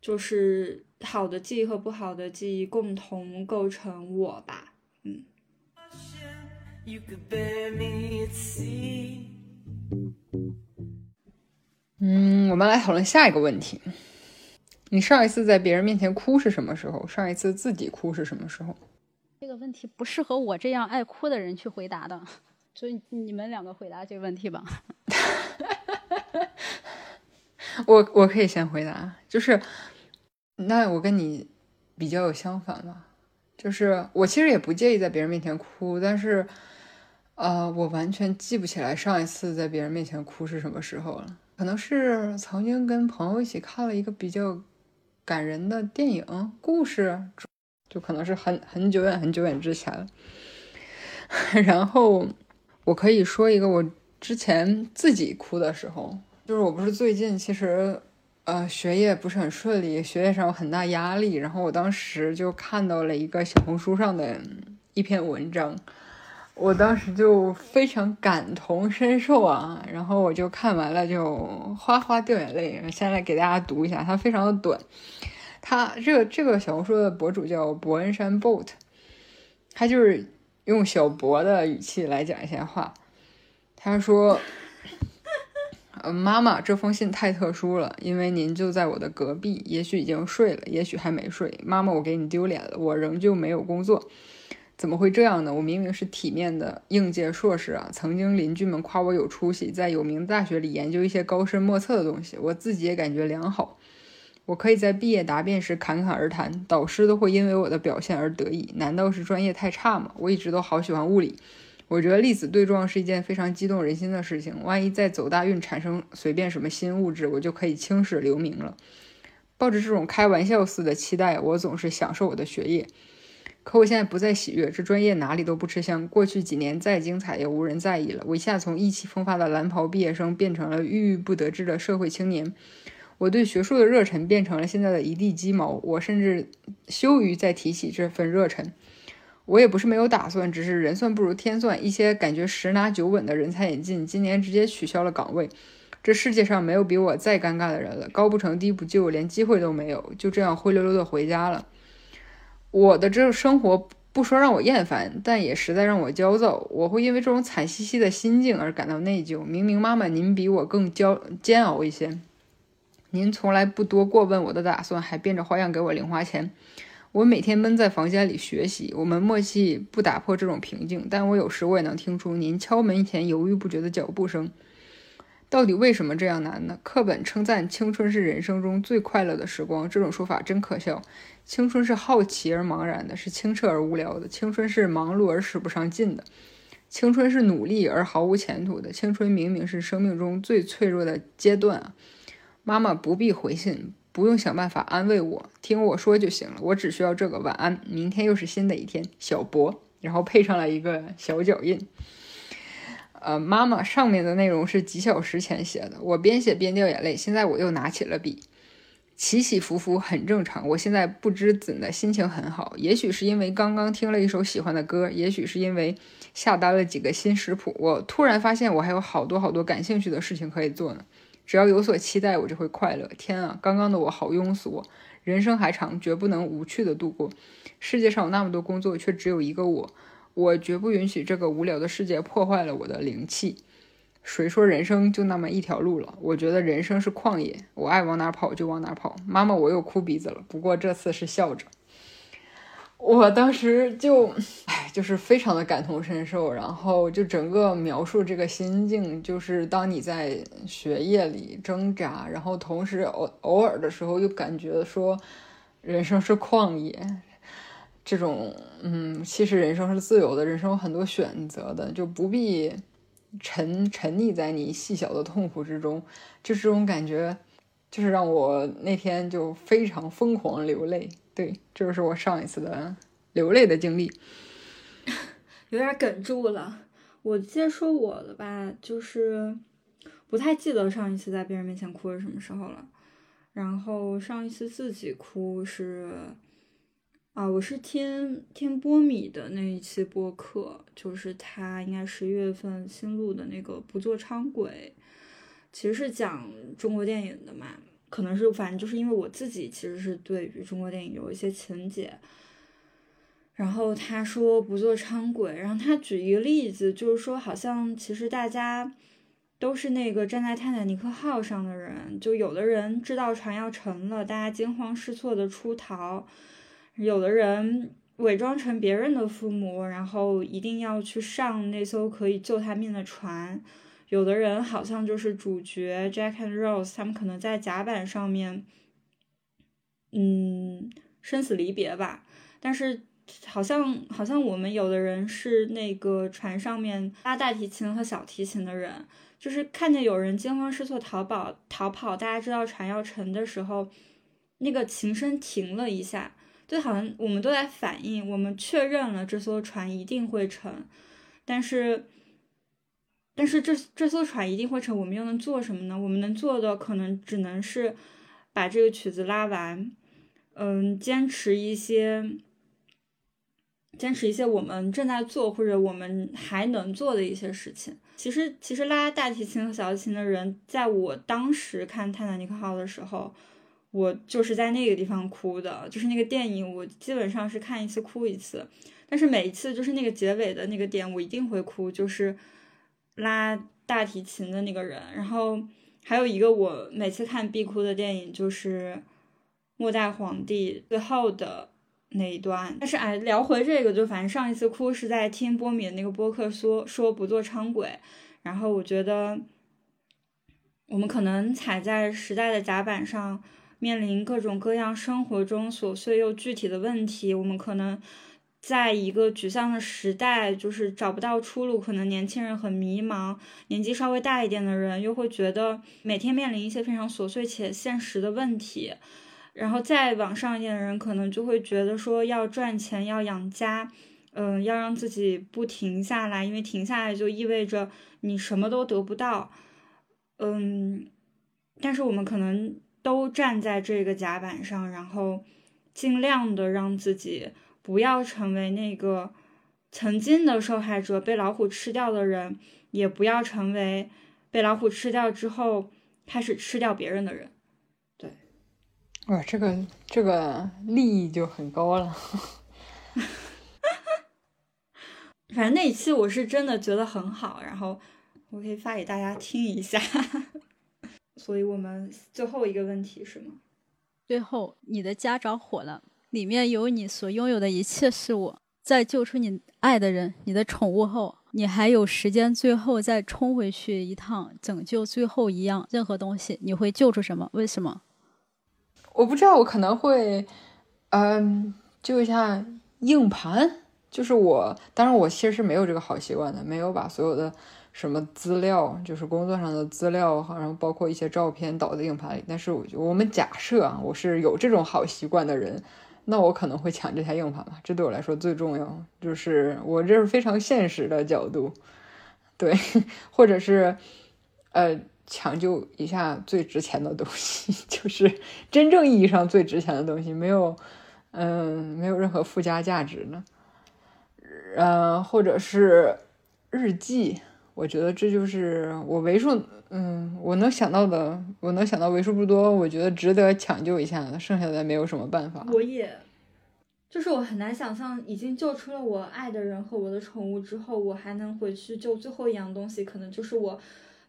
就是好的记忆和不好的记忆共同构成我吧，嗯。
嗯，我们来讨论下一个问题。你上一次在别人面前哭是什么时候？上一次自己哭是什么时候？
这个问题不适合我这样爱哭的人去回答的。所以你们两个回答这个问题吧。
我我可以先回答，就是那我跟你比较有相反吧，就是我其实也不介意在别人面前哭，但是呃，我完全记不起来上一次在别人面前哭是什么时候了。可能是曾经跟朋友一起看了一个比较感人的电影故事，就可能是很很久远很久远之前了，然后。我可以说一个我之前自己哭的时候，就是我不是最近其实，呃，学业不是很顺利，学业上有很大压力，然后我当时就看到了一个小红书上的一篇文章，我当时就非常感同身受啊，然后我就看完了就哗哗掉眼泪。先来给大家读一下，它非常的短，它这个这个小红书的博主叫伯恩山 boat，他就是。用小博的语气来讲一些话，他说：“呃，妈妈，这封信太特殊了，因为您就在我的隔壁，也许已经睡了，也许还没睡。妈妈，我给你丢脸了，我仍旧没有工作，怎么会这样呢？我明明是体面的应届硕士啊！曾经邻居们夸我有出息，在有名的大学里研究一些高深莫测的东西，我自己也感觉良好。”我可以在毕业答辩时侃侃而谈，导师都会因为我的表现而得意。难道是专业太差吗？我一直都好喜欢物理，我觉得粒子对撞是一件非常激动人心的事情。万一再走大运产生随便什么新物质，我就可以青史留名了。抱着这种开玩笑似的期待，我总是享受我的学业。可我现在不再喜悦，这专业哪里都不吃香。过去几年再精彩也无人在意了。我一下从意气风发的蓝袍毕业生变成了郁郁不得志的社会青年。我对学术的热忱变成了现在的一地鸡毛，我甚至羞于再提起这份热忱。我也不是没有打算，只是人算不如天算，一些感觉十拿九稳的人才引进，今年直接取消了岗位。这世界上没有比我再尴尬的人了，高不成低不就，连机会都没有，就这样灰溜溜的回家了。我的这生活不说让我厌烦，但也实在让我焦躁。我会因为这种惨兮兮的心境而感到内疚。明明妈妈您比我更焦煎熬一些。您从来不多过问我的打算，还变着花样给我零花钱。我每天闷在房间里学习，我们默契不打破这种平静。但我有时我也能听出您敲门前犹豫不决的脚步声。到底为什么这样难呢？课本称赞青春是人生中最快乐的时光，这种说法真可笑。青春是好奇而茫然的，是清澈而无聊的；青春是忙碌而使不上劲的；青春是努力而毫无前途的。青春明明是生命中最脆弱的阶段啊！妈妈不必回信，不用想办法安慰我，听我说就行了。我只需要这个晚安。明天又是新的一天，小博，然后配上了一个小脚印。呃，妈妈，上面的内容是几小时前写的，我边写边掉眼泪。现在我又拿起了笔，起起伏伏很正常。我现在不知怎的心情很好，也许是因为刚刚听了一首喜欢的歌，也许是因为下单了几个新食谱。我突然发现我还有好多好多感兴趣的事情可以做呢。只要有所期待，我就会快乐。天啊，刚刚的我好庸俗。人生还长，绝不能无趣的度过。世界上有那么多工作，却只有一个我。我绝不允许这个无聊的世界破坏了我的灵气。谁说人生就那么一条路了？我觉得人生是旷野，我爱往哪跑就往哪跑。妈妈，我又哭鼻子了，不过这次是笑着。我当时就，哎，就是非常的感同身受，然后就整个描述这个心境，就是当你在学业里挣扎，然后同时偶偶尔的时候又感觉说，人生是旷野。这种，嗯，其实人生是自由的，人生有很多选择的，就不必沉沉溺在你细小的痛苦之中。就这种感觉，就是让我那天就非常疯狂流泪。对，这就是我上一次的流泪的经历，
有点哽住了。我先说我的吧，就是不太记得上一次在别人面前哭是什么时候了。然后上一次自己哭是。啊，我是听听波米的那一期播客，就是他应该十一月份新录的那个《不做伥鬼》，其实是讲中国电影的嘛。可能是反正就是因为我自己其实是对于中国电影有一些情节。然后他说不做伥鬼，然后他举一个例子，就是说好像其实大家都是那个站在泰坦尼克号上的人，就有的人知道船要沉了，大家惊慌失措的出逃。有的人伪装成别人的父母，然后一定要去上那艘可以救他命的船。有的人好像就是主角 Jack and Rose，他们可能在甲板上面，嗯，生死离别吧。但是好像好像我们有的人是那个船上面拉大提琴和小提琴的人，就是看见有人惊慌失措逃跑逃跑，大家知道船要沉的时候，那个琴声停了一下。就好像我们都在反应，我们确认了这艘船一定会沉，但是，但是这这艘船一定会沉，我们又能做什么呢？我们能做的可能只能是把这个曲子拉完，嗯，坚持一些，坚持一些我们正在做或者我们还能做的一些事情。其实，其实拉大提琴和小提琴的人，在我当时看《泰坦尼克号》的时候。我就是在那个地方哭的，就是那个电影，我基本上是看一次哭一次，但是每一次就是那个结尾的那个点，我一定会哭，就是拉大提琴的那个人。然后还有一个我每次看必哭的电影，就是《末代皇帝》最后的那一段。但是哎，聊回这个，就反正上一次哭是在听波米的那个播客说说不做伥鬼，然后我觉得我们可能踩在时代的甲板上。面临各种各样生活中琐碎又具体的问题，我们可能在一个沮丧的时代，就是找不到出路。可能年轻人很迷茫，年纪稍微大一点的人又会觉得每天面临一些非常琐碎且现实的问题。然后再往上一点的人，可能就会觉得说要赚钱，要养家，嗯，要让自己不停下来，因为停下来就意味着你什么都得不到。嗯，但是我们可能。都站在这个甲板上，然后尽量的让自己不要成为那个曾经的受害者，被老虎吃掉的人，也不要成为被老虎吃掉之后开始吃掉别人的人。对，
哇，这个这个利益就很高了。
反正那一期我是真的觉得很好，然后我可以发给大家听一下。所以我们最后一个问题是吗？
最后，你的家着火了，里面有你所拥有的一切事物。在救出你爱的人、你的宠物后，你还有时间最后再冲回去一趟，拯救最后一样任何东西，你会救出什么？为什么？
我不知道，我可能会，嗯，救一下硬盘。就是我，当然我其实是没有这个好习惯的，没有把所有的什么资料，就是工作上的资料，然后包括一些照片导在硬盘里。但是我们假设啊，我是有这种好习惯的人。那我可能会抢这台硬盘吧，这对我来说最重要。就是我这是非常现实的角度，对，或者是呃抢救一下最值钱的东西，就是真正意义上最值钱的东西，没有嗯没有任何附加价值呢，呃或者是日记，我觉得这就是我为数嗯我能想到的，我能想到为数不多，我觉得值得抢救一下的，剩下的没有什么办法。
我也。就是我很难想象，已经救出了我爱的人和我的宠物之后，我还能回去救最后一样东西，可能就是我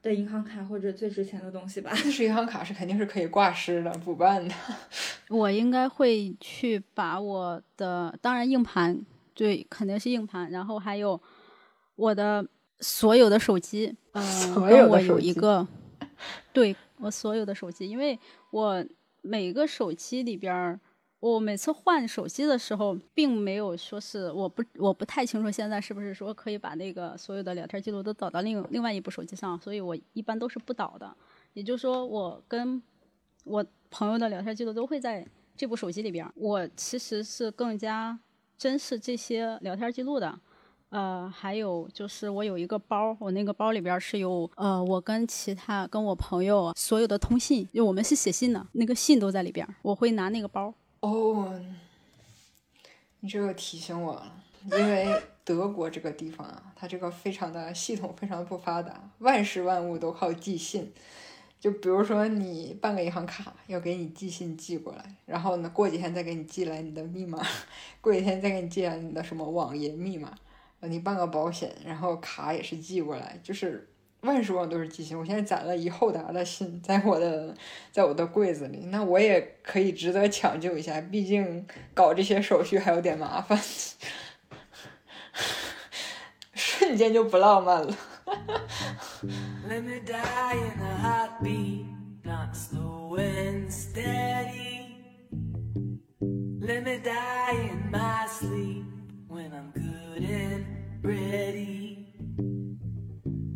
的银行卡或者最值钱的东西吧。
但是银行卡是肯定是可以挂失的、补办的。
我应该会去把我的，当然硬盘，对，肯定是硬盘，然后还有我的所有的手机，嗯，跟我有一个，对我所有的手机，因为我每个手机里边。我每次换手机的时候，并没有说是我不我不太清楚现在是不是说可以把那个所有的聊天记录都导到另另外一部手机上，所以我一般都是不导的。也就是说，我跟我朋友的聊天记录都会在这部手机里边。我其实是更加珍视这些聊天记录的。呃，还有就是我有一个包，我那个包里边是有呃我跟其他跟我朋友所有的通信，就我们是写信的，那个信都在里边。我会拿那个包。
哦，你这个提醒我了，因为 德国这个地方啊，它这个非常的系统非常的不发达，万事万物都靠寄信。就比如说你办个银行卡，要给你寄信寄过来，然后呢过几天再给你寄来你的密码，过几天再给你寄来你的什么网银密码。你办个保险，然后卡也是寄过来，就是。万事万都是寄信，我现在攒了一厚沓的信，在我的在我的柜子里，那我也可以值得抢救一下，毕竟搞这些手续还有点麻烦，瞬间就不浪漫了。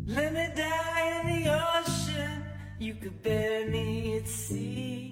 Let me die in the ocean. You could bury me at sea.